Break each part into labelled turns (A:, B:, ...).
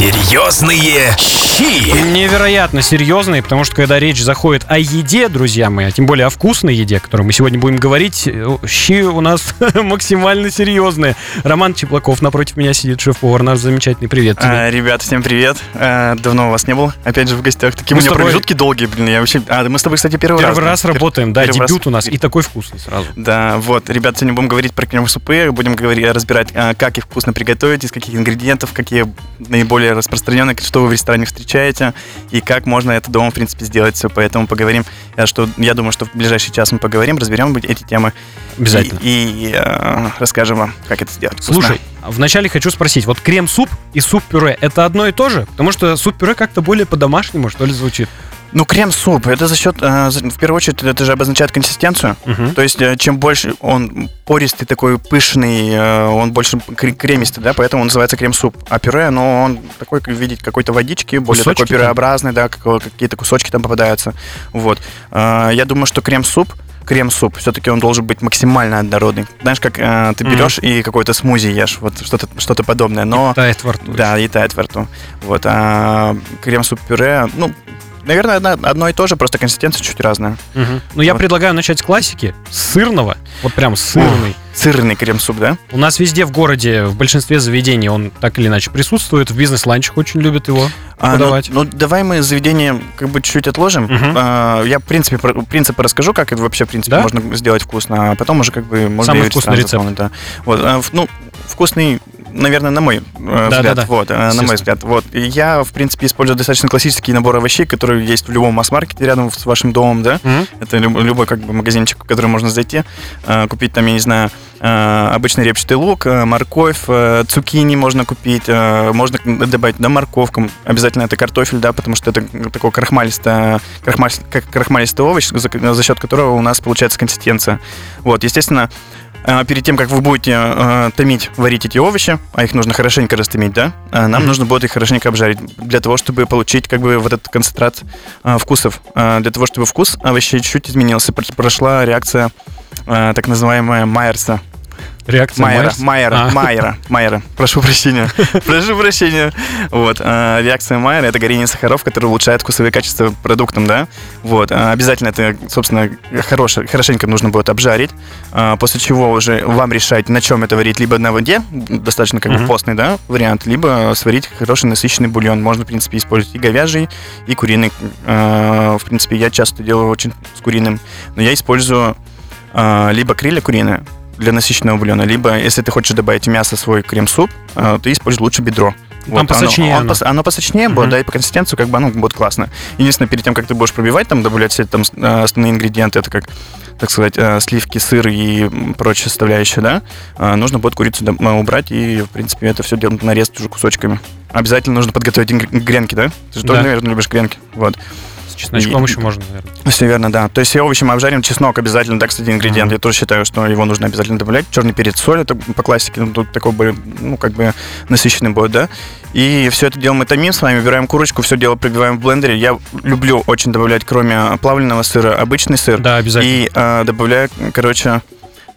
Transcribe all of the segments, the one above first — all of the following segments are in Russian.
A: Серьезные щи.
B: Невероятно серьезные, потому что когда речь заходит о еде, друзья мои, а тем более о вкусной еде, о которой мы сегодня будем говорить, э, щи у нас максимально серьезные. Роман Чеплаков напротив меня сидит, шеф-повар наш замечательный. Привет тебе.
C: А, ребят, всем привет. А, давно у вас не было. Опять же в гостях. Такие
B: Мы
C: у меня
B: тобой-
C: промежутки долгие, блин. Я вообще... А, да мы с тобой, кстати, первый,
B: Первый
C: раз.
B: раз работаем, да,
C: первый раз.
B: дебют у нас и такой вкусный сразу.
C: Да, вот, ребят, сегодня будем говорить про крем-супы, будем говорить, разбирать, а, как их вкусно приготовить, из каких ингредиентов, какие наиболее распространенные, что вы в ресторане встречаете, и как можно это дома, в принципе, сделать все. Поэтому поговорим, э, что я думаю, что в ближайший час мы поговорим, разберем эти темы.
B: Обязательно.
C: И, и, э, расскажем вам, как это сделать. вкусно.
B: Слушай, вначале хочу спросить, вот крем-суп и суп-пюре это одно и то же? Потому что суп-пюре как-то более по-домашнему, что ли, звучит.
C: Ну, крем-суп, это за счет, э, в первую очередь, это же обозначает консистенцию.
B: Мгм.
C: То есть, э, чем больше он пористый, такой пышный, э, он больше кре- кремистый, да, поэтому он называется крем-суп. А пюре, ну, он такой, как видеть, какой-то водички, более
B: Кусочки
C: такой пюреобразный, да, как- какие-то кусочки там попадаются. Вот. Э, Я думаю, что крем-суп, крем-суп, все-таки он должен быть максимально однородный. Знаешь, как э, ты берешь и какой-то смузи ешь, вот что-то что подобное, но...
B: Тает во рту.
C: Да, и тает во рту. Вот. А крем-суп-пюре, ну, наверное, одно, одно и то же, просто консистенция чуть разная.
B: Мгм. Ну, я
C: Вот.
B: предлагаю начать с классики, с сырного, вот прям сырный.
C: Сырный крем-суп, да?
B: У нас везде в городе, в большинстве заведений он так или иначе присутствует. В бизнес-ланчах очень любят его
C: А, ну,
B: подавать.
C: ну, давай мы заведение как бы чуть-чуть отложим.
B: Мгм.
C: А, я, в принципе, про, принципы расскажу, как это вообще, в принципе,
B: Да?
C: можно сделать вкусно, а потом уже как бы можно
B: Самый вкусный рецепт.
C: да. Вот, а, ну, вкусный, наверное, на мой э, взгляд.
B: Да-да-да.
C: Вот, э, на мой взгляд. Вот. И я, в принципе, использую достаточно классический набор овощей, которые есть в любом масс-маркете рядом с вашим домом, да.
B: Мгм.
C: Это люб- любой как бы магазинчик, в который можно зайти, э, купить там, я не знаю, обычный репчатый лук, морковь, цукини можно купить, можно добавить да, морковку. Обязательно это картофель, да, потому что это такой крахмалистый, крахмаль- крахмалистый овощ, за, за счет которого у нас получается консистенция. Вот, естественно, перед тем, как вы будете э, томить, варить эти овощи, а их нужно хорошенько растомить, да, э, нам
B: Мгм.
C: нужно будет их хорошенько обжарить для того, чтобы получить как бы вот этот концентрат э, вкусов. Э, для того, чтобы вкус овощей чуть-чуть изменился, пр- прошла реакция так называемая Майерса.
B: Реакция
C: Майера? Майера,
B: А.
C: Майера, Майера. Прошу прощения. Прошу прощения. Вот. э, Реакция Майера — это горение сахаров, который улучшает вкусовые качества продуктам, да? Вот. э, Обязательно это, собственно, хорошо, хорошенько нужно будет обжарить, э, после чего уже вам решать, на чем это варить. Либо на воде, достаточно как бы постный, да, вариант, либо сварить хороший насыщенный бульон. Можно, в принципе, использовать и говяжий, и куриный. В принципе, я часто делаю очень с куриным. Но я использую либо крылья куриные, для насыщенного бульона, либо если ты хочешь добавить в мясо свой крем-суп, э, ты используй лучше бедро.
B: Там посочнее
C: оно, он
B: оно.
C: оно посочнее
B: Мгм.
C: будет, да, и по консистенции как бы оно будет классно. Единственное, перед тем, как ты будешь пробивать, там добавлять все там э, основные ингредиенты, это как, так сказать, э, сливки, сыр и прочие составляющие, да, нужно будет курицу убрать и, в принципе, это все делать, нарезать уже кусочками. Обязательно нужно подготовить гренки, да? Ты же тоже,
B: Да.
C: наверное, любишь гренки. Вот.
B: Чесночком
C: И-
B: еще можно, наверное.
C: Все верно, да. То есть все овощи мы обжарим, чеснок обязательно, да, кстати, ингредиент.
B: Мгм.
C: Я тоже считаю, что его нужно обязательно добавлять. Черный перец, соль, это по классике, ну, тут такой более, ну, как бы насыщенный будет, да. И все это дело мы томим с вами, убираем курочку, все дело пробиваем в блендере. Я люблю очень добавлять, кроме плавленного сыра, обычный сыр.
B: Да, обязательно.
C: И э, добавляю, короче,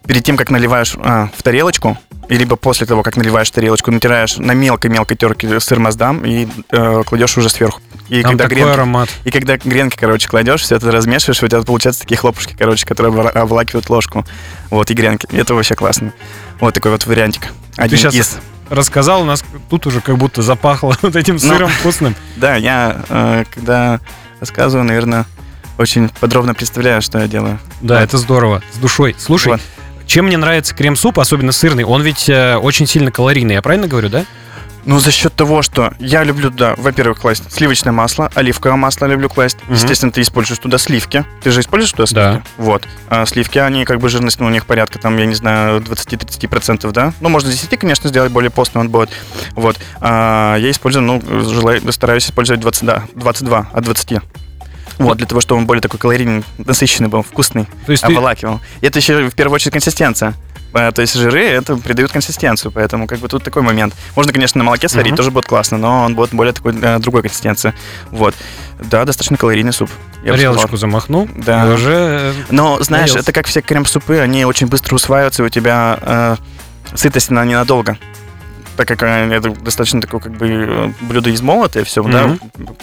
C: перед тем, как наливаешь а, в тарелочку, и либо после того, как наливаешь тарелочку, натираешь на мелкой-мелкой терке сыр маздам и э, кладешь уже сверху. И
B: Там
C: когда
B: такой
C: гренки-
B: аромат.
C: и когда гренки, короче, кладешь, все это размешиваешь, у тебя получаются такие хлопушки, короче, которые обволакивают ложку. Вот, и гренки. И это вообще классно. Вот такой вот вариантик. Один
B: щас-
C: из.
B: Рассказал, у нас тут уже как будто запахло вот этим
C: Ну.
B: сыром вкусным.
C: Да, я, э, когда рассказываю, наверное, очень подробно представляю, что я делаю.
B: Да,
C: Вот.
B: это здорово. С душой. Слушай,
C: Вот.
B: Чем мне нравится крем-суп, особенно сырный, он ведь э, очень сильно калорийный, я правильно говорю, да?
C: Ну, за счет того, что я люблю, да, во-первых, класть сливочное масло, оливковое масло люблю класть.
B: Мгм.
C: Естественно, ты используешь туда сливки. Ты же используешь туда сливки?
B: Да.
C: Вот. А сливки, они как бы жирность ну, у них порядка, там, я не знаю, 20-30%, да? Ну, можно 10, конечно, сделать более постный он будет. Вот. А, я использую, ну, желаю, стараюсь использовать 20, да, 22 от 20. Вот, для того, чтобы он более такой калорийный, насыщенный был, вкусный,
B: То есть ты,
C: обволакивал. И это еще в первую очередь консистенция. А, То есть жиры это придают консистенцию, поэтому как бы тут такой момент. Можно, конечно, на молоке сварить,
B: Мгм.
C: тоже будет классно, но он будет более такой э, другой консистенции. Вот. Да, достаточно калорийный суп. я
B: тарелочку замахнул,
C: Да.
B: и уже... э,
C: Но, знаешь,
B: Наелся.
C: это как все крем-супы, они очень быстро усваиваются, и у тебя э, сытость она ненадолго. Так как э, это достаточно такое как бы э, блюдо из молота все, да,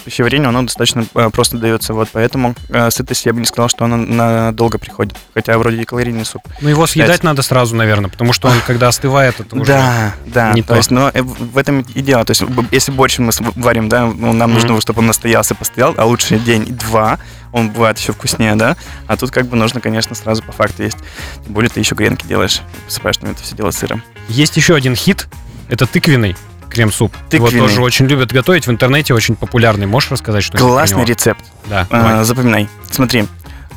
C: пищеварению оно достаточно э, просто дается, вот, поэтому сытость я бы не сказал, что она надолго приходит, хотя вроде и калорийный суп.
B: Ну его съедать Кстати. надо сразу, наверное, потому что он, когда остывает, это уже
C: Да, да, не то. то есть, но в этом и дело, то есть, если больше мы варим, да, ну, нам mm-hmm. нужно, чтобы он настоялся, постоял, а лучше день-два, он бывает еще вкуснее, да? А тут как бы нужно, конечно, сразу по факту есть. Тем более ты еще гренки делаешь, посыпаешь там это все дело сыром.
B: Есть еще один хит, это тыквенный крем-суп. Тыквенный. Его тоже очень любят готовить. В интернете очень популярный. Можешь рассказать, что
C: Классный рецепт.
B: Да.
C: А, запоминай. Смотри.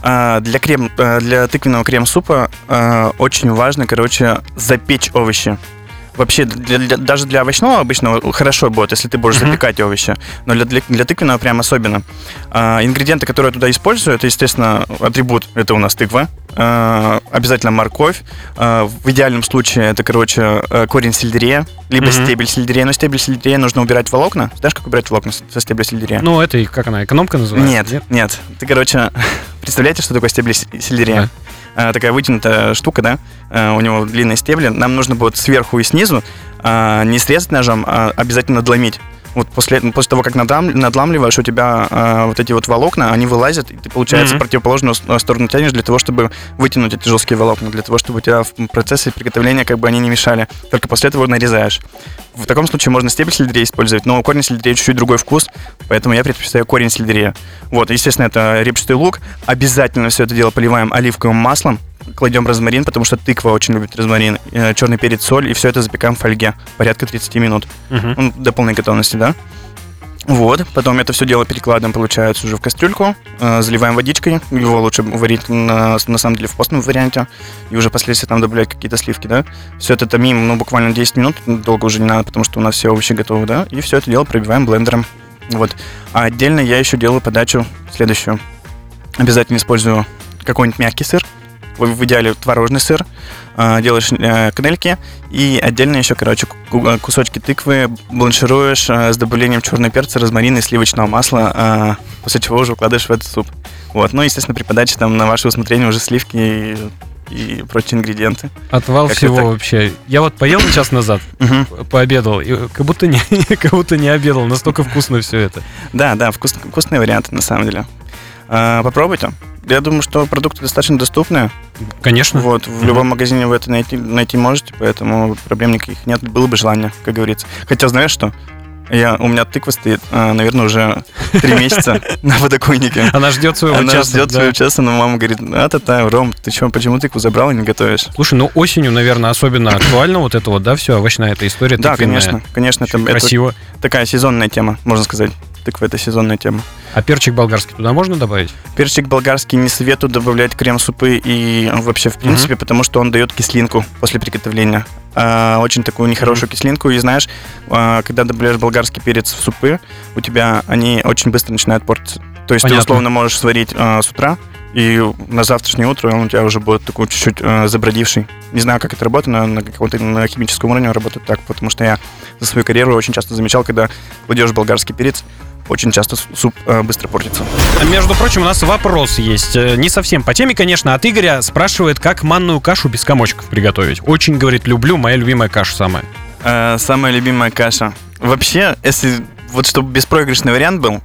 C: А, для, крем, а, для тыквенного крем-супа а, очень важно, короче, запечь овощи вообще для, для, даже для овощного обычного хорошо будет, если ты будешь mm-hmm. запекать овощи, но для, для, для тыквенного прям особенно. А, ингредиенты, которые я туда использую, это, естественно, атрибут, это у нас тыква, а, обязательно морковь, а, в идеальном случае это, короче, э, корень сельдерея, либо mm-hmm. стебель сельдерея, но стебель сельдерея нужно убирать волокна. Знаешь, как убирать волокна со стебля сельдерея?
B: Ну, это, как она, экономка называется?
C: Нет, нет, нет. Ты, короче, представляете, что такое стебель сельдерея? Yeah. Э, такая вытянутая штука, да, э, у него длинные стебли. Нам нужно будет сверху и снизу э, не срезать ножом, а обязательно надломить. Вот после, после того, как надлам, надламливаешь, у тебя э, вот эти вот волокна, они вылазят, и ты, получается, mm-hmm. противоположную сторону тянешь для того, чтобы вытянуть эти жесткие волокна, для того, чтобы у тебя в процессе приготовления как бы они не мешали. Только после этого нарезаешь. В таком случае можно стебель сельдерея использовать, но у корня сельдерея чуть-чуть другой вкус, поэтому я предпочитаю корень сельдерея. Вот, естественно, это репчатый лук. Обязательно все это дело поливаем оливковым маслом, кладем розмарин, потому что тыква очень любит розмарин, э, черный перец, соль, и все это запекаем в фольге порядка 30 минут. Ну, до полной готовности, да? Вот, потом это все дело перекладываем, получается, уже в кастрюльку, э, заливаем водичкой, его лучше варить на, на самом деле в постном варианте, и уже впоследствии там добавлять какие-то сливки, да. Все это томим, ну, буквально 10 минут, долго уже не надо, потому что у нас все овощи готовы, да, и все это дело пробиваем блендером. Вот. А отдельно я еще делаю подачу следующую. Обязательно использую какой-нибудь мягкий сыр, в идеале творожный сыр, а, делаешь э, канельки и отдельно еще, короче, э, кусочки тыквы бланшируешь э, с добавлением черного перца, розмарина и сливочного масла, после чего уже укладываешь в этот суп. Вот. Ну, естественно, при подаче там на ваше усмотрение уже сливки и, и прочие ингредиенты.
B: Отвал как всего вообще. Я вот поел час назад, пообедал, и как будто не, как будто не обедал, настолько вкусно все это.
C: Да, да, вкус, вкусные варианты на самом деле. А, попробуйте. Я думаю, что продукты достаточно доступны.
B: Конечно.
C: Вот, в mm-hmm. любом магазине вы это найти, найти можете, поэтому проблем никаких нет. Было бы желание, как говорится. Хотя, знаешь что? Я, у меня тыква стоит, а, наверное, уже три месяца на подоконнике.
B: Она ждет своего
C: Она
B: часа.
C: Она ждет да. своего часа, но мама говорит, а та та Ром, ты что, почему тыкву забрал и не готовишь?
B: Слушай, ну осенью, наверное, особенно актуально вот это вот, да, все, овощная эта история.
C: Да, конечно, конечно. Это, красиво. Это такая сезонная тема, можно сказать тыква это сезонная тема.
B: А перчик болгарский туда можно добавить?
C: Перчик болгарский не советую добавлять крем-супы и вообще в принципе, угу. потому что он дает кислинку после приготовления. А, очень такую нехорошую кислинку. И знаешь, а, когда добавляешь болгарский перец в супы, у тебя они очень быстро начинают портиться. То есть Понятно. ты условно можешь сварить а, с утра, и на завтрашнее утро он у тебя уже будет такой чуть-чуть э, забродивший. Не знаю, как это работает, но на каком-то на химическом уровне работает так, потому что я за свою карьеру очень часто замечал, когда кладешь болгарский перец, очень часто суп э, быстро портится.
B: Между прочим, у нас вопрос есть. Э, не совсем по теме, конечно, от Игоря. Спрашивает, как манную кашу без комочков приготовить. Очень, говорит, люблю, моя любимая каша самая.
C: Э, самая любимая каша. Вообще, если вот чтобы беспроигрышный вариант был,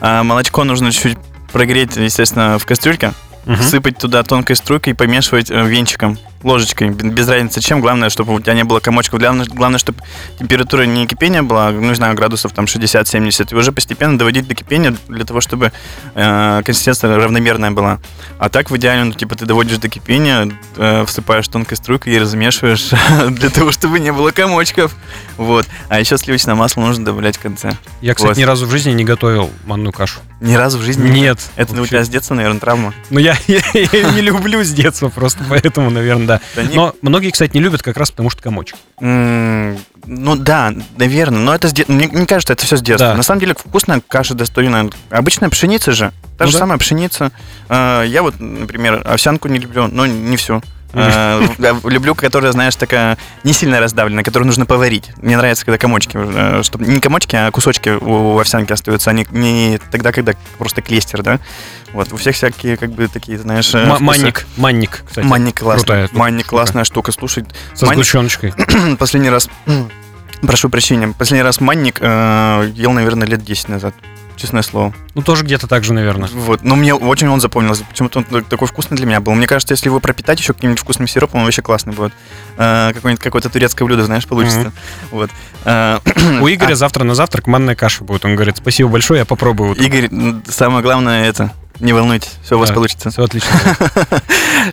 C: молочко нужно чуть-чуть прогреть, естественно, в кастрюльке, угу. сыпать туда тонкой струйкой и помешивать венчиком ложечкой, без разницы чем. Главное, чтобы у тебя не было комочков. Главное, главное чтобы температура не кипения была, ну, не знаю, градусов там 60-70. И уже постепенно доводить до кипения для того, чтобы э, консистенция равномерная была. А так в идеале, ну, типа, ты доводишь до кипения, э, всыпаешь тонкой струйкой и размешиваешь для того, чтобы не было комочков. Вот. А еще сливочное масло нужно добавлять в конце.
B: Я, кстати, вот. ни разу в жизни не готовил манную кашу.
C: Ни разу в жизни?
B: Нет.
C: Это вообще. у тебя с детства, наверное, травма?
B: Ну, я, я, я не люблю с детства просто, поэтому, наверное, да. да не... Но многие, кстати, не любят как раз потому, что комочек.
C: Mm, ну да, наверное. Но это с де... мне, мне кажется, это все с детства. Да. На самом деле вкусная каша достойная. Обычная пшеница же. Та ну, же да? самая пшеница. А, я вот, например, овсянку не люблю, но не всю. Э, люблю, которая, знаешь, такая не сильно раздавленная, которую нужно поварить. Мне нравится, когда комочки, э, чтобы не комочки, а кусочки у овсянки остаются, они не тогда, когда просто клестер, да. Вот, у всех всякие, как бы, такие, знаешь... Э,
B: манник, манник, кстати.
C: Манник классная. Манник классная штука, слушай.
B: Со сгущеночкой.
C: Последний раз Прошу прощения. Последний раз манник э, ел, наверное, лет 10 назад. Честное слово.
B: Ну, тоже где-то так же, наверное.
C: Вот. Но мне очень он запомнился. Почему-то он такой вкусный для меня был. Мне кажется, если его пропитать еще каким-нибудь вкусным сиропом, он вообще классный будет. Э, какое-нибудь какое-то турецкое блюдо, знаешь, получится.
B: Мгм.
C: Вот. Э,
B: У Игоря завтра на завтрак манная каша будет. Он говорит, спасибо большое, я попробую. утром».
C: Игорь, самое главное это. Не волнуйтесь, все у вас получится.
B: Все отлично.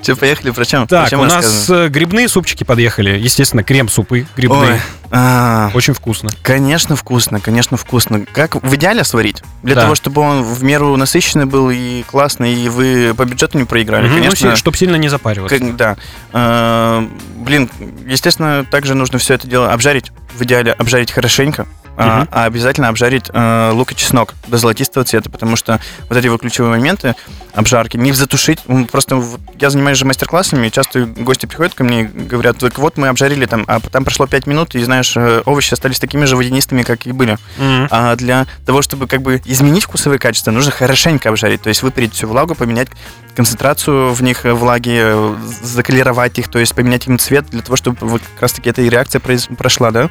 C: Че, поехали, про чем?
B: Так, у нас э, грибные супчики подъехали. Естественно, крем-супы грибные.
C: а,
B: Очень вкусно.
C: конечно вкусно, конечно вкусно. Как в идеале сварить? Для того, чтобы он в меру насыщенный был и классный, и вы по бюджету не проиграли,
B: ну,
C: конечно.
B: чтобы сильно не запариваться.
C: Да. Э, блин, естественно, также нужно все это дело обжарить. В идеале обжарить хорошенько. А, а обязательно обжарить э, лук и чеснок до золотистого цвета, потому что вот эти вот ключевые моменты обжарки, не затушить. Просто я занимаюсь же мастер-классами, и часто гости приходят ко мне и говорят, так вот мы обжарили там, а там прошло 5 минут, и знаешь, э, овощи остались такими же водянистыми, как и были.
B: Мгм.
C: А для того, чтобы как бы изменить вкусовые качества, нужно хорошенько обжарить. То есть выпарить всю влагу, поменять концентрацию в них э, влаги, э, заколеровать их, то есть поменять им цвет для того, чтобы как раз-таки эта реакция произ- прошла, да?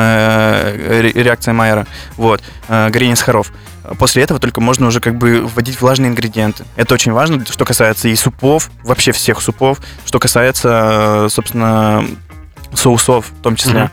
C: Э, ре- реакция Майера. Вот. Э, Горение сахаров. После этого только можно уже как бы вводить влажные ингредиенты. Это очень важно, что касается и супов, вообще всех супов, что касается, э, собственно, соусов в том числе.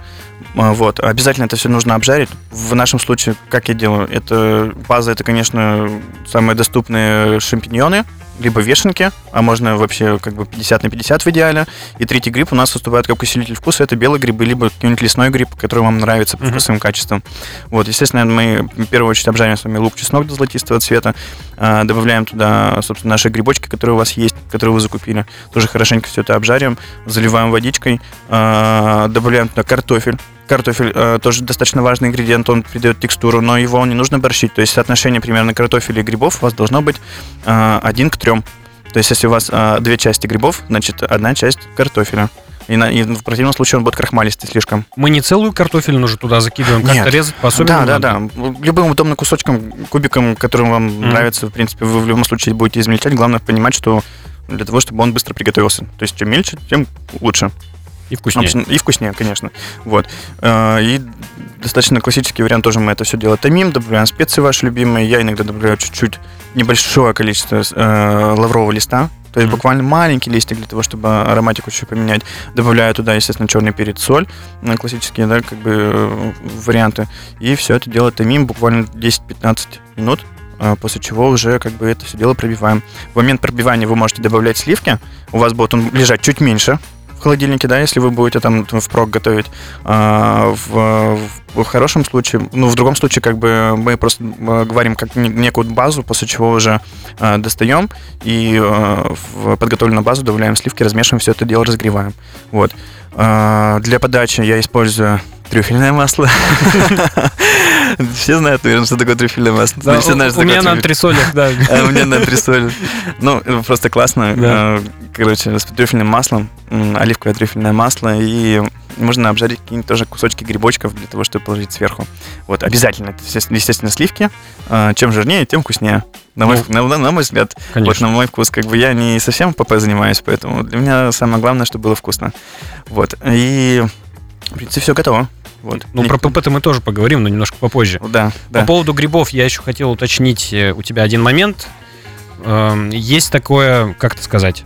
C: А, Вот. Обязательно это все нужно обжарить. В нашем случае, как я делаю, это база, это, конечно, самые доступные шампиньоны, либо вешенки, а можно вообще как бы 50 на 50 в идеале. И третий гриб у нас выступает как усилитель вкуса. Это белые грибы, либо какой-нибудь лесной гриб, который вам нравится по
B: Мгм.
C: вкусовым качествам. Вот, естественно, мы в первую очередь обжариваем с вами лук, чеснок до золотистого цвета. А, Добавляем туда, собственно, наши грибочки, которые у вас есть, которые вы закупили. Тоже хорошенько все это обжариваем. Заливаем водичкой. А, Добавляем туда картофель. Картофель э, тоже достаточно важный ингредиент, он придает текстуру, но его не нужно борщить. То есть соотношение примерно картофеля и грибов у вас должно быть э, один к трем. То есть если у вас э, две части грибов, значит одна часть картофеля. И, на- и в противном случае он будет крахмалистый слишком.
B: Мы не целую картофелину уже туда закидываем, как-то
C: Нет.
B: резать по-особенному.
C: Да, да,
B: надо.
C: да. Любым удобным кусочком, кубиком, которым вам
B: Мгм.
C: нравится, в принципе, вы в любом случае будете измельчать. Главное понимать, что для того, чтобы он быстро приготовился. То есть чем мельче, тем лучше.
B: И вкуснее.
C: И вкуснее, конечно. Вот. Э, И достаточно классический вариант тоже мы это все дело томим, добавляем специи ваши любимые. Я иногда добавляю чуть-чуть небольшое количество э, лаврового листа. То есть
B: Мгм.
C: буквально маленький листик для того, чтобы ароматику еще поменять. Добавляю туда, естественно, черный перец, соль. э, Классические, да, как бы э, варианты. И все это дело томим буквально 10-15 минут. После чего уже как бы это все дело пробиваем. В момент пробивания вы можете добавлять сливки. У вас будет он лежать чуть меньше, в холодильнике, да, если вы будете там впрок готовить. А, в, в хорошем случае, ну, в другом случае, как бы мы просто э, говорим как не- некую базу, после чего уже э, достаем и э, в подготовленную базу добавляем сливки, размешиваем все это дело, разогреваем. Вот. А, для подачи я использую трюфельное масло. Все знают, наверное, что такое трюфельное масло.
B: Да,
C: Ну, все знают,
B: у у меня на антресолях, да.
C: А у меня на антресоль. Ну, это просто классно.
B: Да.
C: Э, Короче, с трюфельным маслом, оливковое трюфельное масло, и можно обжарить какие-нибудь тоже кусочки грибочков для того, чтобы положить сверху. Вот, обязательно, это, естественно, сливки. Э, Чем жирнее, тем вкуснее. На мой,
B: Ну,
C: на, на мой взгляд, вот
B: Конечно.
C: на мой вкус, как бы я не совсем ПП занимаюсь, поэтому для меня самое главное, чтобы было вкусно. Вот, и в принципе все готово. Вот.
B: Ну, про ПП-то мы тоже поговорим, но немножко попозже.
C: Да, да.
B: По поводу грибов я еще хотел уточнить э, у тебя один момент. Эм, Есть такое, как это сказать,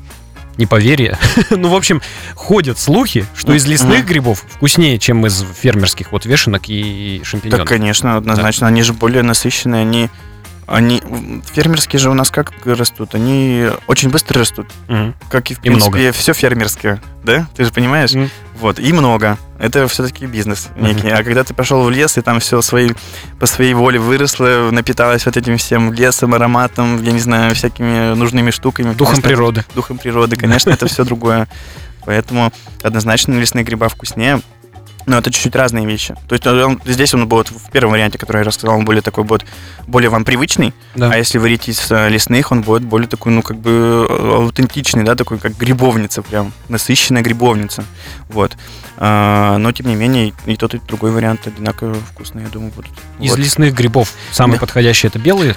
B: неповерие. ну, в общем, ходят слухи, что из лесных грибов вкуснее, чем из фермерских вот вешенок и шампиньонов.
C: конечно, однозначно. Они же более насыщенные, они... Они, фермерские же у нас как растут? Они очень быстро растут,
B: Мгм.
C: как и в
B: И
C: принципе
B: много.
C: все фермерское, да? Ты же понимаешь?
B: Мгм.
C: Вот, и много. Это все-таки бизнес некий. А когда ты пошел в лес, и там все свои, по своей воле выросло, напиталось вот этим всем лесом, ароматом, я не знаю, всякими нужными штуками.
B: Духом
C: конечно,
B: природы.
C: Духом природы, конечно, это все другое. Поэтому однозначно лесные гриба вкуснее. Но это чуть-чуть разные вещи. То есть он- здесь он будет в первом варианте, который я рассказал, он более такой будет более вам привычный.
B: Да.
C: А если варить из э, лесных, он будет более такой, ну, как бы э, аутентичный, да, такой, как грибовница прям, насыщенная грибовница. Вот. А, но, тем не менее, и тот, и другой вариант одинаково вкусные, я думаю, будут.
B: Из
C: Вот.
B: лесных грибов самый
C: Да.
B: подходящий это белые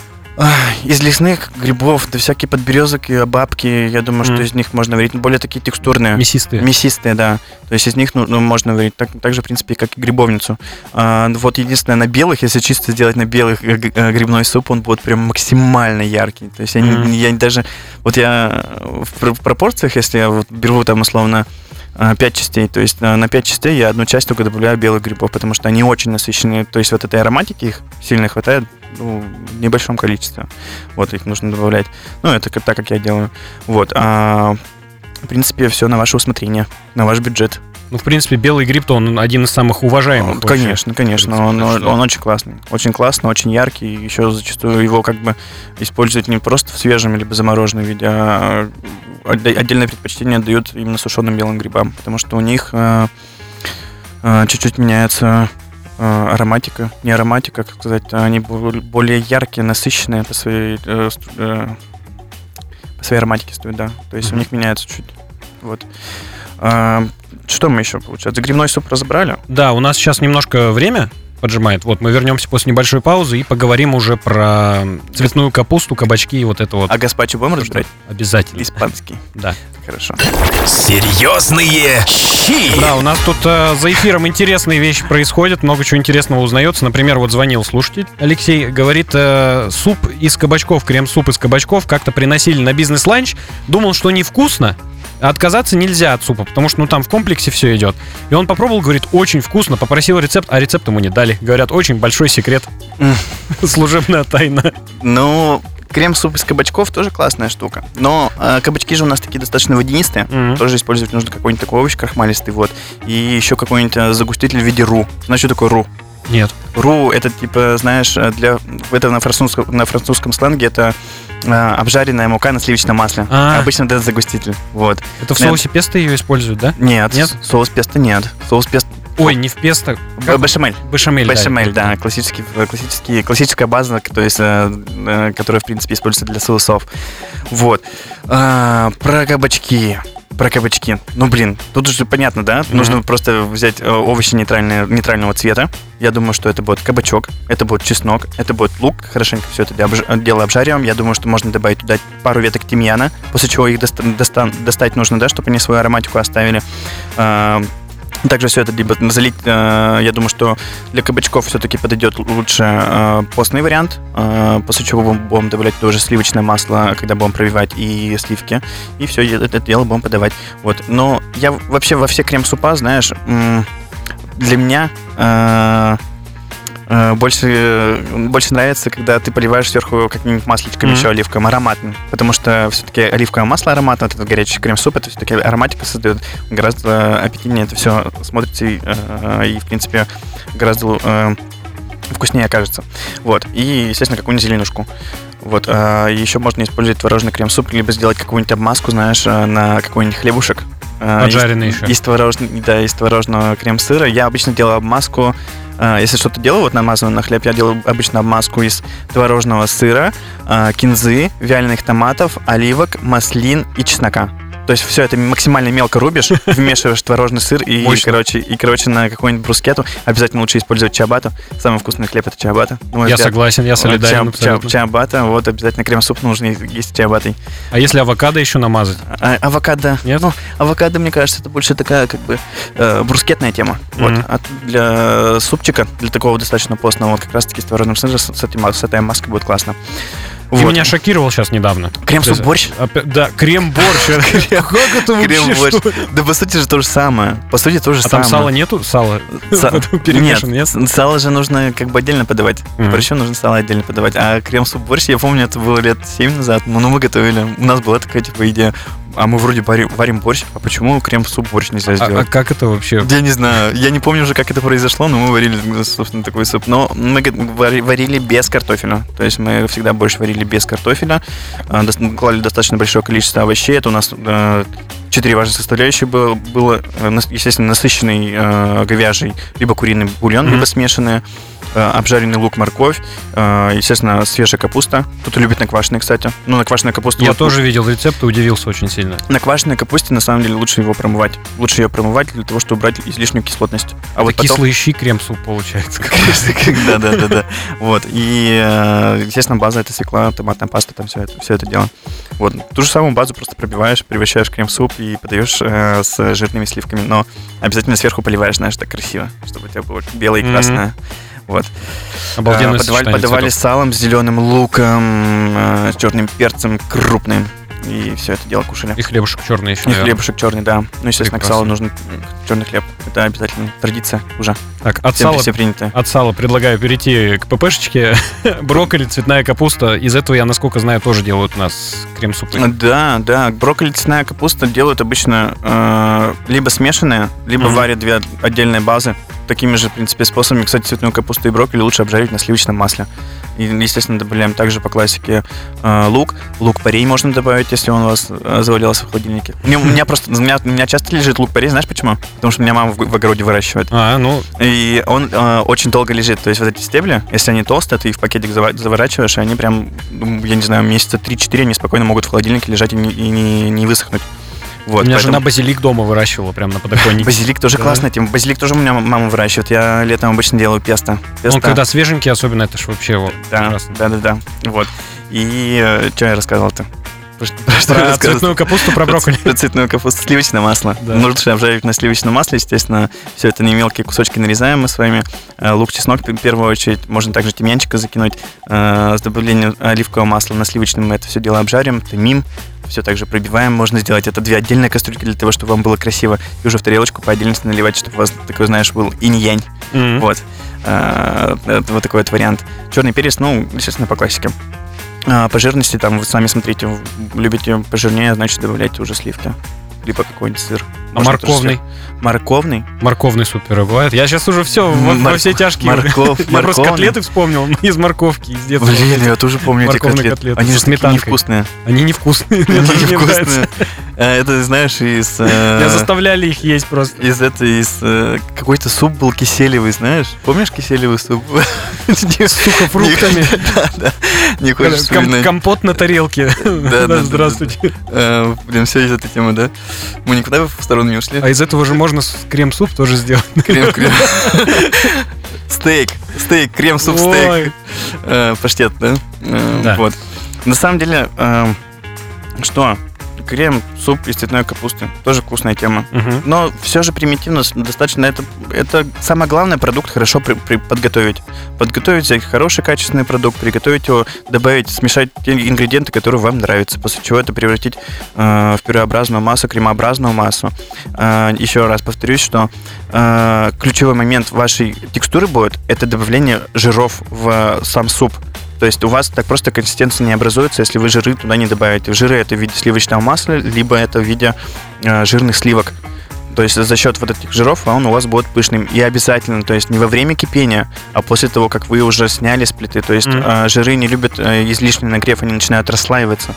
C: Из лесных грибов, да всякие подберезок и бабки, я думаю, что
B: Мгм.
C: из них можно варить более такие текстурные.
B: Мясистые.
C: Мясистые, да. То есть из них ну, ну, можно варить так, так же, в принципе, как и грибовницу. А, вот единственное, на белых, если чисто сделать на белых э, э, грибной суп, он будет прям максимально яркий. То есть я,
B: Мгм.
C: я даже... Вот я в, пр- в пропорциях, если я вот беру там условно 5 частей, то есть э, на 5 частей я одну часть только добавляю белых грибов, потому что они очень насыщенные. То есть вот этой ароматики их сильно хватает ну, в небольшом количестве. Вот их нужно добавлять. Ну, это как- так, как я делаю. Вот. А, в принципе, все на ваше усмотрение, на ваш бюджет.
B: Ну, в принципе, белый гриб-то он один из самых уважаемых. вообще.
C: конечно, конечно. Он, он- он очень классный. Очень классный, очень яркий. Еще зачастую его как бы используют не просто в свежем либо замороженном виде, а отде- отдельное предпочтение дают именно сушеным белым грибам, потому что у них э, э, чуть-чуть меняется ароматика. Не ароматика, как сказать, они бо- более яркие, насыщенные по своей, э, э, по своей ароматике стоят, да. То есть у них меняется чуть. Вот. А, что мы еще, получается? Грибной суп разобрали?
B: Да, у нас сейчас немножко время поджимает. Вот мы вернемся после небольшой паузы и поговорим уже про цветную капусту, кабачки и вот это вот.
C: А гаспачо будем разбирать?
B: Обязательно.
C: Испанский.
B: Да.
C: Хорошо.
A: Серьезные щи.
B: Да, у нас тут э, за эфиром интересные вещи происходят, много чего интересного узнается. Например, вот звонил слушатель Алексей, говорит, э, суп из кабачков, крем-суп из кабачков как-то приносили на бизнес-ланч, думал, что невкусно, отказаться нельзя от супа, потому что ну там в комплексе все идет. И он попробовал, говорит, очень вкусно, попросил рецепт, а рецепт ему не дали. Говорят, очень большой секрет, служебная тайна.
C: Ну, крем-суп из кабачков тоже классная штука. Но э, кабачки же у нас такие достаточно водянистые.
B: Мгм.
C: Тоже использовать нужно какой-нибудь такой овощ крахмалистый, вот. И еще какой-нибудь э, загуститель в виде ру. Знаешь, что такое ру?
B: Нет.
C: Ру это типа, знаешь, для это на французском, на французском сленге это э, обжаренная мука на сливочном масле.
B: А.
C: Обычно это загуститель. Вот.
B: Это в
C: Нет.
B: соусе песто ее используют, да?
C: Нет,
B: Нет?
C: соус песто нет. Соус песто.
B: Ой, не в песто.
C: Б- Бешамель.
B: Бешамель.
C: Бешамель, да, классический, э, классический, классическая база, то есть, э, э, которая, в принципе, используется для соусов. Вот. А, про кабачки. Про кабачки. Ну, блин, тут уже понятно, да?
B: Мгм.
C: Нужно просто взять э, овощи нейтрального цвета. Я думаю, что это будет кабачок, это будет чеснок, это будет лук. Хорошенько все это обж- дело обжариваем. Я думаю, что можно добавить туда пару веток тимьяна, после чего их доста- достан- достать нужно, да, чтобы они свою ароматику оставили. Также все это либо залить, э, я думаю, что для кабачков все-таки подойдет лучше э, постный вариант, э, после чего будем, будем добавлять тоже сливочное масло, когда будем пробивать и сливки, и все это дело будем подавать. Вот. Но я вообще во все крем-супа, знаешь, для меня э, больше, э, больше нравится, когда ты поливаешь сверху каким-нибудь масличком
B: Мгм.
C: еще оливковым, ароматным. Потому что все-таки оливковое масло ароматное, вот этот горячий крем-суп, это все-таки ароматика создает гораздо аппетитнее это все смотрится и, э, и, в принципе, гораздо э, вкуснее окажется. Вот. И, естественно, какую-нибудь зеленушку. Вот. а еще можно использовать творожный крем-суп, либо сделать какую-нибудь обмазку, знаешь, э, на какой-нибудь хлебушек. Э,
B: Поджаренный
C: из-
B: еще.
C: Из творожного, да, из творожного крем-сыра. Я обычно делаю обмазку э, если что-то делаю, вот намазываю на хлеб, я делаю обычно обмазку из творожного сыра, э, кинзы, вяленых томатов, оливок, маслин и чеснока. То есть все это максимально мелко рубишь, вмешиваешь творожный сыр и,
B: Мощно.
C: короче, и, короче, на какую-нибудь брускету обязательно лучше использовать чиабату. Самый вкусный хлеб это чиабата. на мой
B: Я
C: взгляд.
B: согласен, я
C: Вот
B: солидарен абсолютно.
C: чиа- Чиабата, вот обязательно крем-суп нужно есть с чиабатой.
B: А если авокадо еще намазать?
C: А, авокадо.
B: Нет?
C: Ну, авокадо, мне кажется, это больше такая, как бы, э, брускетная тема. Вот.
B: Мгм.
C: А для супчика, для такого достаточно постного, вот как раз-таки с творожным сыром, с, с этой, с этой маской будет классно.
B: Ты
C: Вот.
B: меня шокировал сейчас недавно.
C: Крем-суп борщ?
B: Опять- Да, крем-борщ. Как это вообще?
C: Да, по сути же то же самое. По сути, то же
B: А там
C: самое.
B: сала нету? Сало нет?
C: Сало же нужно как бы отдельно подавать. Борщу нужно сало отдельно подавать. А крем-суп борщ, я помню, это было лет 7 назад. Ну, ну, мы готовили. У нас была такая типа идея. А мы вроде варим, варим борщ, а почему крем-суп борщ нельзя
B: А- А
C: сделать?
B: как это вообще?
C: Я не знаю, я не помню уже, как это произошло, но мы варили, собственно, такой суп. Но мы варили без картофеля. То есть мы всегда больше варили без картофеля. А, Клали достаточно большое количество овощей. Это у нас э, четыре важных составляющие было, было э, естественно, насыщенный э, говяжий, либо куриный бульон,
B: Мгм.
C: либо смешанный, э, обжаренный лук, морковь, э, естественно, свежая капуста. Кто-то любит наквашенный, кстати. Ну, наквашенная капуста...
B: Я
C: вот-
B: тоже видел рецепт и удивился очень сильно.
C: На квашеной капусте, на самом деле, лучше его промывать. Лучше ее промывать для того, чтобы убрать излишнюю кислотность. А вот
B: Это
C: потом...
B: кислый щи крем-суп получается.
C: Да, да, да, да. Вот. И, э, естественно, база это свекла, томатная паста, там все это, все это дело. Вот. Ту же самую базу просто пробиваешь, превращаешь в крем-суп и подаешь э, с жирными сливками. Но обязательно сверху поливаешь, знаешь, так красиво, чтобы у тебя было белое и красное. Вот.
B: Обалденное
C: А, подавали подавали
B: цветов.
C: салом, с зеленым луком, э, с черным перцем крупным. И все это дело кушали.
B: И хлебушек черный еще,
C: И
B: наверное.
C: хлебушек черный, да. Ну, естественно, к
B: Прекрасно.
C: салу нужен черный хлеб. Это обязательно традиция уже.
B: Так, от
C: Всем
B: сала,
C: все принято.
B: от сала предлагаю перейти к ППшечке. Брокколи, цветная капуста. Из этого, я насколько знаю, тоже делают у нас крем-супы.
C: Да, да. Брокколи, цветная капуста делают обычно э, либо смешанные, либо
B: Мгм.
C: варят две отдельные базы. Такими же, в принципе, способами. Кстати, цветную капусту и брокколи лучше обжаривать на сливочном масле. И, естественно, добавляем также по классике э, лук. Лук-порей можно добавить, если он у вас э, завалялся в холодильнике. У меня, у меня просто, у меня, у меня часто лежит лук-порей, знаешь почему? Потому что у меня мама в, в огороде выращивает.
B: А, ну,
C: И он э, очень долго лежит. То есть вот эти стебли, если они толстые, ты их в пакетик заворачиваешь, и они прям, я не знаю, месяца 3-4 они спокойно могут в холодильнике лежать и не, и не- не высохнуть. Вот,
B: у меня
C: поэтому
B: жена базилик дома выращивала прямо на подоконнике.
C: Базилик тоже
B: Да.
C: классная тема. Базилик тоже у меня мама выращивает. Я летом обычно делаю песто. Песто.
B: Он когда свеженький, особенно, это ж вообще вот
C: да, да, да, да. Вот. И что я рассказывал-то? Про про что
B: Про цветную капусту, про брокколи.
C: Про цветную капусту, сливочное масло.
B: Да.
C: Лучше обжаривать на сливочном масле, естественно. Все это на мелкие кусочки нарезаем мы с вами. Э, Лук, чеснок в первую очередь. Можно также тимьянчика закинуть. Э, С добавлением оливкового масла на сливочном мы это все дело обжарим, томим. Все также пробиваем. Можно сделать это две отдельные кастрюльки для того, чтобы вам было красиво. И уже в тарелочку по отдельности наливать, чтобы у вас такой, знаешь, был инь-янь.
B: Мгм.
C: Вот. Э, вот такой вот вариант. Черный перец, ну, естественно, по классике. А, По жирности, там, вы сами смотрите, любите пожирнее, значит, добавляйте уже сливки. Либо какой-нибудь сыр.
B: А
C: тоже
B: морковный?
C: Морковный?
B: Морковный супер бывает. Я сейчас уже все во, во все тяжкие.
C: морков-
B: Я просто
C: морковный.
B: котлеты вспомнил из морковки из детства.
C: Блин, я тоже помню эти котлеты.
B: котлеты
C: Они же
B: сметанкой.
C: невкусные.
B: Они невкусные.
C: Они невкусные. Э, Это, знаешь, из... э,
B: Меня заставляли их есть просто.
C: Из этой, из... э, Какой-то суп был киселевый, знаешь? Помнишь киселевый суп?
B: С сухофруктами.
C: Да, да. Не хочешь вспоминать?
B: Компот на тарелке.
C: да, да,
B: Здравствуйте.
C: Блин, все из этой темы, да? Мы никуда в сторону не ушли.
B: А из этого же можно крем-суп тоже сделать.
C: Крем, крем. Стейк, стейк, крем-суп, стейк. Паштет, да?
B: Да.
C: Вот. На самом деле, что? Крем, суп из цветной капусты. Тоже вкусная тема.
B: Мгм.
C: Но все же примитивно, достаточно. Это, это самое главное, продукт хорошо при- при- подготовить. Подготовить, взять хороший качественный продукт, приготовить его, добавить, смешать те ингредиенты, которые вам нравятся, после чего это превратить э, в пюреобразную массу, кремообразную массу. Э, еще раз повторюсь, что э, ключевой момент вашей текстуры будет это добавление жиров в сам суп. То есть у вас так просто консистенция не образуется, если вы жиры туда не добавите. Жиры это в виде сливочного масла, либо это в виде э, жирных сливок. То есть за счет вот этих жиров он у вас будет пышным. И обязательно, то есть не во время кипения, а после того, как вы уже сняли с плиты. То есть э, жиры не любят э, излишний нагрев, они начинают расслаиваться.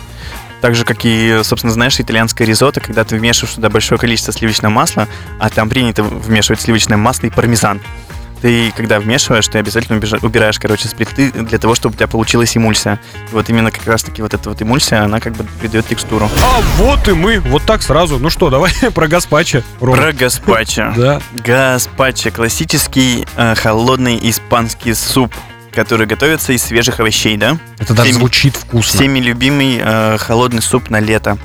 C: Так же, как и, собственно, знаешь, итальянское ризотто, когда ты вмешиваешь туда большое количество сливочного масла, а там принято вмешивать сливочное масло и пармезан. Ты, когда вмешиваешь, ты обязательно убираешь, короче, с плиты для того, чтобы у тебя получилась эмульсия. И вот именно как раз-таки вот эта вот эмульсия, она как бы придает текстуру.
B: А вот и мы. Вот так сразу. Ну что, давай про гаспачо.
C: Про гаспачо.
B: Да.
C: Гаспачо – классический э, холодный испанский суп, который готовится из свежих овощей, да?
B: Это даже
C: Всеми-
B: звучит вкусно.
C: Всеми любимый э, холодный суп на лето.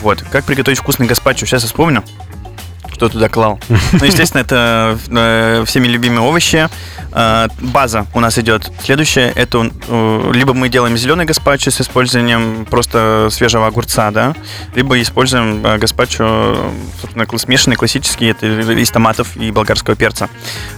C: Вот. Как приготовить вкусный гаспачо? Сейчас я вспомню, кто туда клал. Ну, естественно, это э, всеми любимые овощи. Э, база у нас идет следующая. Это э, либо мы делаем зеленый гаспачо с использованием просто свежего огурца, да, либо используем э, гаспачо, собственно, смешанный, классический, это из томатов и болгарского перца.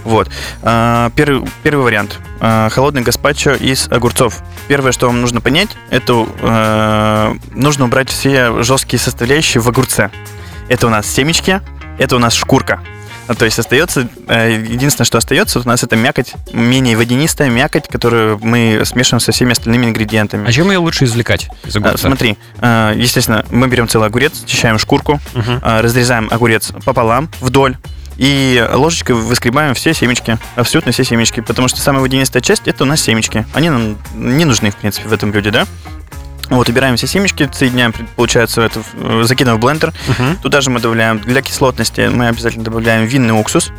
C: Вот. Э, Первый, первый вариант. Э, Холодный гаспачо из огурцов. Первое, что вам нужно понять, это э, нужно убрать все жесткие составляющие в огурце. Это у нас семечки, это у нас шкурка. А, То есть остается, э, единственное, что остается, у нас это мякоть, менее водянистая мякоть, которую мы смешиваем со всеми остальными ингредиентами.
B: А чем ее лучше извлекать из
C: А,
B: огурца?
C: Смотри, э, естественно, мы берем целый огурец, очищаем шкурку, э, разрезаем огурец пополам, вдоль, и ложечкой выскребаем все семечки, абсолютно все семечки, потому что самая водянистая часть это у нас семечки. Они нам не нужны, в принципе, в этом блюде, да? Вот, убираем все семечки, соединяем, получается, это, э, закидываем в блендер.
B: Мгм.
C: Туда же мы добавляем, для кислотности мы обязательно добавляем винный уксус.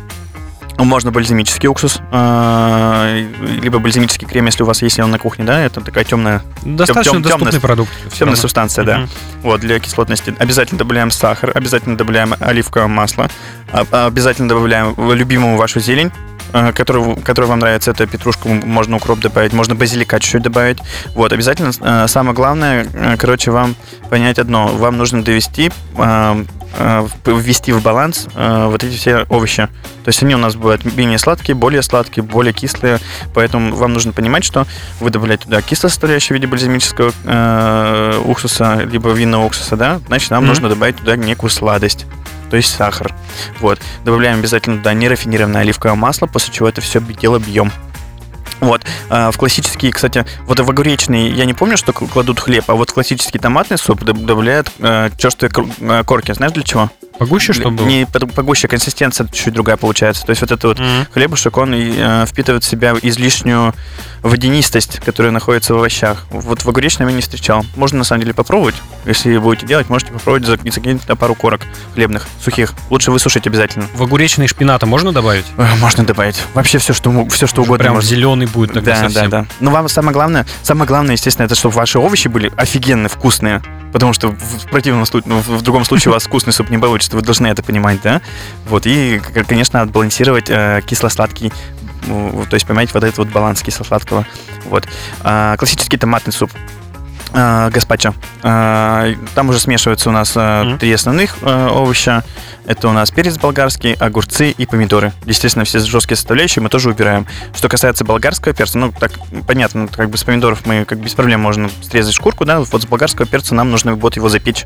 C: Можно бальзамический уксус, э, либо бальзамический крем, если у вас есть он на кухне, да, это такая темная,
B: Достаточно
C: тем-
B: доступный
C: темность.
B: продукт.
C: темная субстанция, да.
B: Мгм.
C: Вот, для кислотности. Обязательно добавляем сахар, обязательно добавляем оливковое масло, а- а обязательно добавляем любимую вашу зелень, э, которую, которая вам нравится, это петрушку, можно укроп добавить, можно базилика чуть-чуть добавить. Вот, обязательно, э, самое главное, э, короче, вам понять одно, вам нужно довести, ввести в баланс вот эти все овощи. То есть они у нас бывают менее сладкие, более сладкие, более кислые, поэтому вам нужно понимать, что вы добавляете туда кислую составляющую в виде бальзамического уксуса, либо винного уксуса, да, значит, нам
B: Мгм.
C: нужно добавить туда некую сладость, то есть сахар. Вот. Добавляем обязательно туда нерафинированное оливковое масло, после чего это все дело бьем. Вот. А, В классический, кстати, вот в огуречный, я не помню, что кладут хлеб, а вот в классический томатный суп доб- добавляют э, черствые э, корки. Знаешь для чего?
B: Погуще, чтобы было?
C: Не погуще, консистенция чуть другая получается. То есть вот это вот
B: Мгм.
C: хлебушек, он э, впитывает в себя излишнюю водянистость, которая находится в овощах. Вот в огуречном я не встречал. Можно на самом деле попробовать. Если будете делать, можете попробовать зак- закинуть туда пару корок хлебных, сухих. Лучше высушить обязательно.
B: В огуречный шпината можно добавить?
C: Э, Можно добавить. Вообще все, что, все, что угодно.
B: Прям
C: можно.
B: зеленый будет тогда
C: Да,
B: совсем.
C: да, да. Но вам самое главное, самое главное, естественно, это чтобы ваши овощи были офигенно вкусные. Потому что в противном случае, ну, в другом случае у вас вкусный суп не получится. Вы должны это понимать, да? Вот. И, конечно, отбалансировать э, кисло-сладкий, то есть поймать вот этот вот баланс кисло-сладкого. Вот. А, классический томатный суп. А, гаспачо. А, Там уже смешиваются у нас
B: Мгм.
C: три основных а, овоща. Это у нас перец болгарский, огурцы и помидоры. Естественно, все жесткие составляющие мы тоже убираем. Что касается болгарского перца, ну, так, понятно, ну, как бы с помидоров мы как без проблем можно срезать шкурку, да, вот с болгарского перца нам нужно вот его запечь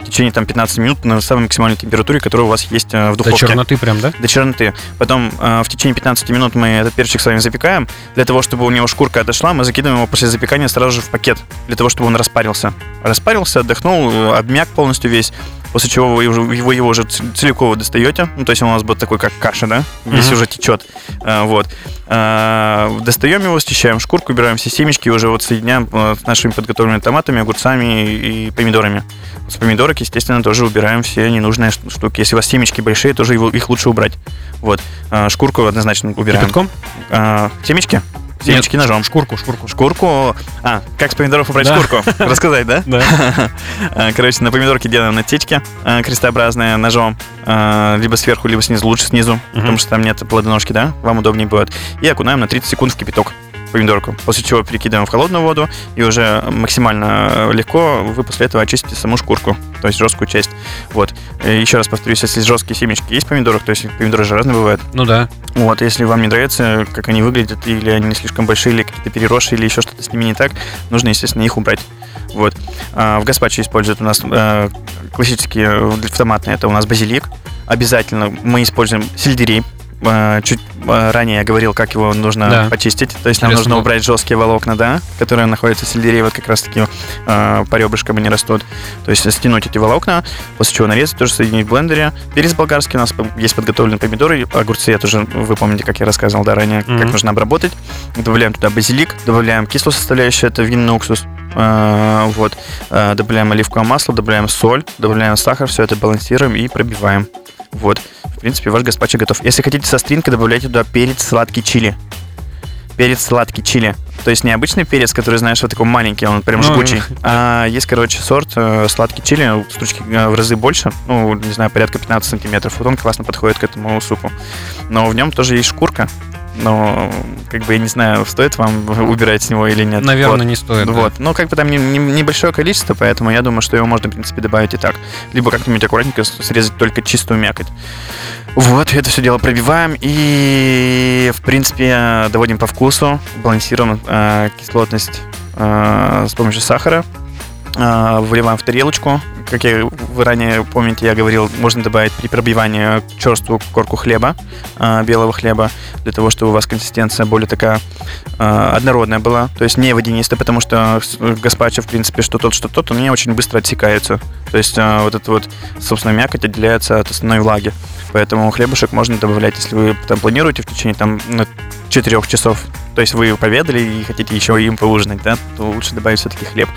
C: в течение там 15 минут на самой максимальной температуре, которая у вас есть э, в
B: До
C: духовке
B: черноты прям, да?
C: до черноты. Потом э, в течение 15 минут мы этот перчик с вами запекаем. Для того, чтобы у него шкурка отошла, мы закидываем его после запекания сразу же в пакет, для того, чтобы он распарился. Распарился, отдохнул, э, обмяк полностью весь. После чего вы уже, его, уже ц- целиково достаете. Ну, то есть он у нас будет такой, как каша, да? Весь
B: Мгм.
C: уже течет. Э, вот. Э, достаем его, счищаем шкурку, убираем все семечки, и уже вот соединяем с нашими подготовленными томатами, огурцами и помидорами. С помидорок, естественно, тоже убираем все ненужные штуки. Если у вас семечки большие, тоже его- их лучше убрать. Вот. А, Шкурку однозначно убираем.
B: Кипятком?
C: А, Семечки? Семечки
B: Нет,
C: ножом.
B: Шкурку, шкурку.
C: Шкурку. А, как с помидоров убрать
B: Да.
C: шкурку? Рассказать, да?
B: Да.
C: А, Короче, на помидорке делаем натечки а, крестообразные ножом. а, Либо сверху, либо снизу. Лучше снизу, потому что там нет плодоножки, да? Вам удобнее будет. И окунаем на 30 секунд в кипяток помидорку. После чего перекидываем в холодную воду и уже максимально э, легко вы после этого очистите саму шкурку, то есть жесткую часть. Вот. И Еще раз повторюсь, если жесткие семечки есть в помидорах, то есть помидоры же разные бывают,
B: Ну да.
C: вот, если вам не нравится, как они выглядят, или они слишком большие, или какие-то переросшие, или еще что-то с ними не так, нужно, естественно, их убрать. Вот. А, в гаспачо используют у нас э, классические э, в томатные, это у нас базилик. Обязательно мы используем сельдерей. Э, Чуть э, ранее я говорил, как его нужно
B: Да.
C: почистить. То есть нам
B: Интересно
C: нужно убрать жесткие волокна, да, которые находятся в сельдерее, вот как раз таки э, по ребрышкам они растут. То есть стянуть эти волокна, после чего нарезать, тоже соединить в блендере. Перец болгарский у нас есть подготовленные помидоры, огурцы я тоже, вы помните, как я рассказывал да, ранее,
B: Мгм.
C: как нужно обработать. Добавляем туда базилик, добавляем кислую составляющую, это винный уксус. Вот. Добавляем оливковое масло, добавляем соль, добавляем сахар, все это балансируем и пробиваем. Вот. В принципе, ваш гаспачо готов. Если хотите со стринкой, добавляйте туда перец сладкий чили. Перец сладкий чили. То есть не обычный перец, который, знаешь, вот такой маленький, он прям
B: Ну,
C: жгучий. А есть, короче, сорт э, сладкий чили, стручки э, в разы больше, ну, не знаю, порядка 15 сантиметров. Вот он классно подходит к этому супу. Но в нем тоже есть шкурка. Но, как бы, я не знаю, стоит вам убирать с него или нет.
B: Наверное,
C: Вот.
B: не стоит. да.
C: Вот. Ну, как бы там не- не- небольшое количество, поэтому я думаю, что его можно, в принципе, добавить и так. Либо как-нибудь аккуратненько срезать только чистую мякоть. Вот, это все дело пробиваем и, в принципе, доводим по вкусу, балансируем э, кислотность э, с помощью сахара. э, выливаем в тарелочку. Как я, вы ранее помните, я говорил, можно добавить при пробивании черствую корку хлеба, э, белого хлеба, для того, чтобы у вас консистенция более такая э, однородная была, то есть не водянистая, потому что гаспачо, в принципе, что тот, что тот, они очень быстро отсекаются. То есть э, вот эта вот, собственно, мякоть отделяется от основной влаги. Поэтому хлебушек можно добавлять, если вы там планируете в течение там 4 часов то есть вы поведали и хотите еще им поужинать, да, то лучше добавить все-таки хлеб.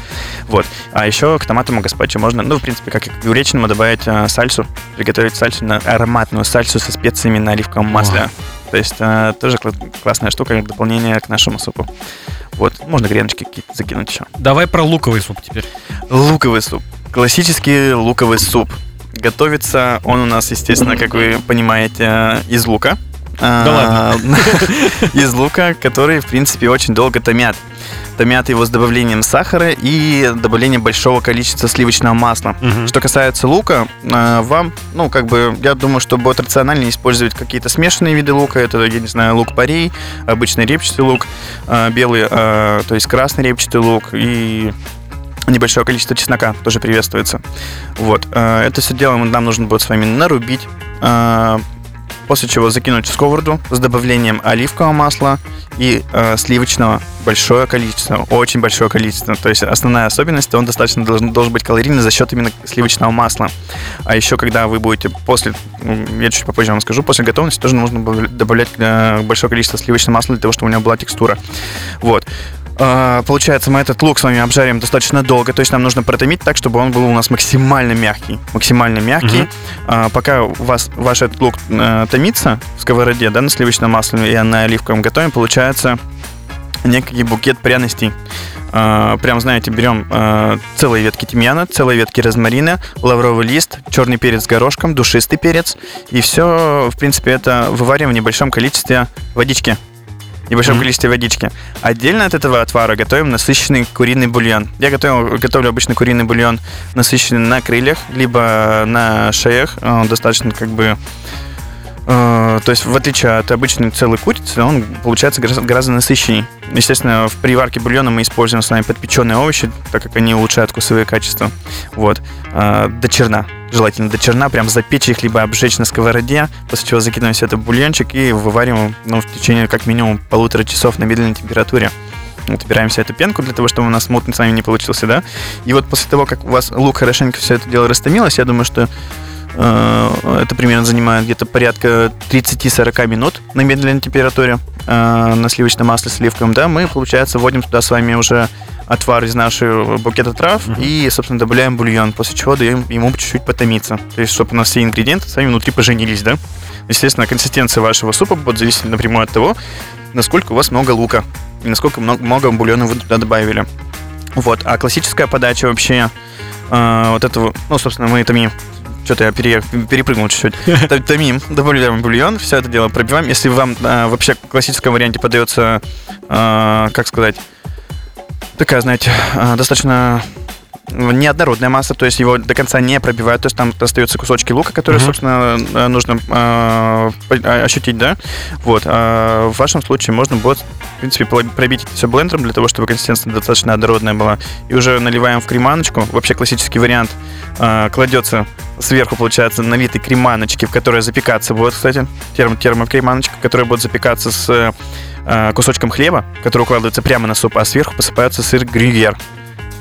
C: Вот. А еще к томатам гаспачо можно, ну, в принципе, как и к гречному, добавить а, сальсу, приготовить сальсу, на ароматную сальсу со специями на оливковом масле. То есть а, тоже классная штука, как дополнение к нашему супу. Вот, можно греночки какие-то закинуть еще.
B: Давай про луковый суп теперь.
C: Луковый суп. Классический луковый суп. Готовится он у нас, естественно, как вы понимаете, из лука.
B: Да ладно.
C: Из лука, который, в принципе, очень долго томят. Томят его с добавлением сахара и добавлением большого количества сливочного масла. Что касается лука, э, вам, ну, как бы, я думаю, что будет рациональнее использовать какие-то смешанные виды лука. Это, я не знаю, лук-порей, обычный репчатый лук, э, белый, то есть красный репчатый лук и небольшое количество чеснока тоже приветствуется. Вот. Это все дело нам нужно будет с вами нарубить, после чего закинуть в сковороду с добавлением оливкового масла и э, сливочного большое количество, очень большое количество. То есть основная особенность, он достаточно должен, должен быть калорийный за счет именно сливочного масла. А еще, когда вы будете после, я чуть попозже вам скажу, после готовности тоже нужно добавлять э, большое количество сливочного масла для того, чтобы у него была текстура. Вот. А, Получается, мы этот лук с вами обжарим достаточно долго, то есть нам нужно протомить так, чтобы он был у нас максимально мягкий. Максимально мягкий. А, Пока у вас ваш этот лук э, томится в сковороде, да, на сливочном масле и на оливковом готовим, получается некий букет пряностей. А, Прям, знаете, берем а, целые ветки тимьяна, целые ветки розмарина, лавровый лист, черный перец с горошком, душистый перец. И все, в принципе, это вывариваем в небольшом количестве водички. Небольшом
B: Мгм.
C: количестве водички. Отдельно от этого отвара готовим насыщенный куриный бульон. Я готовил, готовлю обычный куриный бульон насыщенный на крыльях, либо на шеях. Он достаточно как бы Э, То есть, в отличие от обычной целой курицы, он получается гораздо, гораздо насыщенней. Естественно, в при варке бульона мы используем с вами подпеченные овощи, так как они улучшают вкусовые качества. Вот. Э, До черна. Желательно до черна, прям запечь их, либо обжечь на сковороде, после чего закидываем все это в бульончик и вывариваем ну, в течение как минимум полутора часов на медленной температуре. Вот, убираем всю эту пенку для того, чтобы у нас мутный с вами не получился, да? И вот после того, как у вас лук хорошенько все это дело растомилось, я думаю, что Это примерно занимает где-то порядка 30-40 минут на медленной температуре э, на сливочном масле с сливком, да, мы, получается, вводим туда с вами уже отвар из нашего букета трав
B: Мгм.
C: и, собственно, добавляем бульон, после чего даем ему чуть-чуть потомиться. То есть, чтобы у нас все ингредиенты с вами внутри поженились, да. Естественно, консистенция вашего супа будет зависеть напрямую от того, насколько у вас много лука и насколько много, много бульона вы туда добавили. Вот. А классическая подача вообще э, вот этого, ну, собственно, мы томим. Что-то я пере- перепрыгнул чуть-чуть. Томим, добавляем бульон, все это дело пробиваем. Если вам э, вообще в классическом варианте подается, э, как сказать, такая, знаете, э, достаточно неоднородная масса, то есть его до конца не пробивают, то есть там остаются кусочки лука, которые,
B: Мгм.
C: собственно, э, нужно э, а, ощутить, да. Вот. А в вашем случае можно будет, в принципе, пробить все блендером для того, чтобы консистенция достаточно однородная была. И уже наливаем в креманочку. Вообще классический вариант э, кладется сверху, получается, налитой креманочки, в которой запекаться будет, кстати, термо термокреманочка, которая будет запекаться с э, кусочком хлеба, который укладывается прямо на суп, а сверху посыпается сыр грюйер.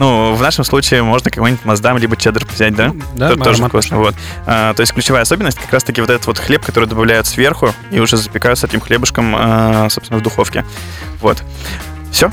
C: Ну, в нашем случае можно какой-нибудь маздам либо чеддер взять, да?
B: Да,
C: Это тоже вкусно. Вот. А, то есть ключевая особенность как раз-таки вот этот вот хлеб, который добавляют сверху и уже запекают с этим хлебушком, а, собственно, в духовке. Вот. Все?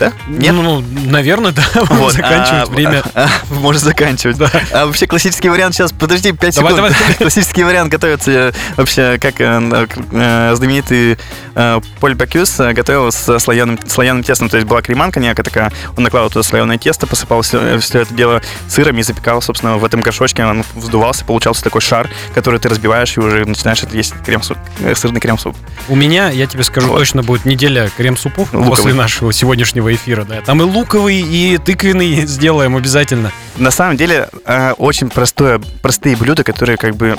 C: Да? Нет?
B: Ну, наверное, да.
C: Вот,
B: Заканчивать
C: а,
B: время.
C: а, Можно заканчивать.
B: Да.
C: А вообще классический вариант сейчас, подожди, 5
B: Давай,
C: секунд.
B: давай.
C: Классический вариант готовится вообще, как э, э, э, знаменитый э, Поль Бакюс э, готовил с слоеным, слоеным тестом. То есть была креманка некая такая, он накладывал туда слоеное тесто, посыпал все, это дело сыром и запекал, собственно, в этом горшочке. Он вздувался, получался такой шар, который ты разбиваешь и уже начинаешь есть крем-суп, сырный крем-суп.
B: У меня, я тебе скажу,
C: Вот.
B: точно будет неделя крем-супов после нашего сегодняшнего эфира. Да. Там и луковый, и тыквенный сделаем обязательно.
C: На самом деле, э, очень простое, простые блюда, которые как бы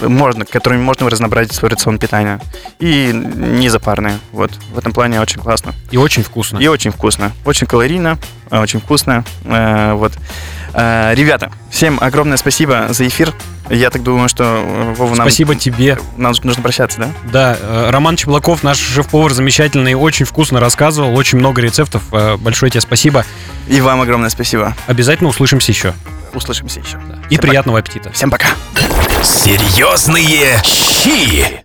C: можно, которыми можно разнообразить свой рацион питания. И не запарные. Вот. В этом плане очень классно.
B: И очень вкусно.
C: И очень вкусно. Очень калорийно, э, очень вкусно. Э, Вот. Э, Ребята, всем огромное спасибо за эфир. Я так думаю, что э, Вова, нам,
B: Спасибо тебе.
C: нам нужно прощаться, да?
B: Да, э, Роман Чеблаков, наш шеф-повар замечательный, очень вкусно рассказывал, очень много рецептов. Большое тебе спасибо.
C: И вам огромное спасибо.
B: Обязательно услышимся еще.
C: Услышимся еще.
B: И
C: Всем
B: приятного аппетита.
C: Всем пока.
A: Серьезные щи.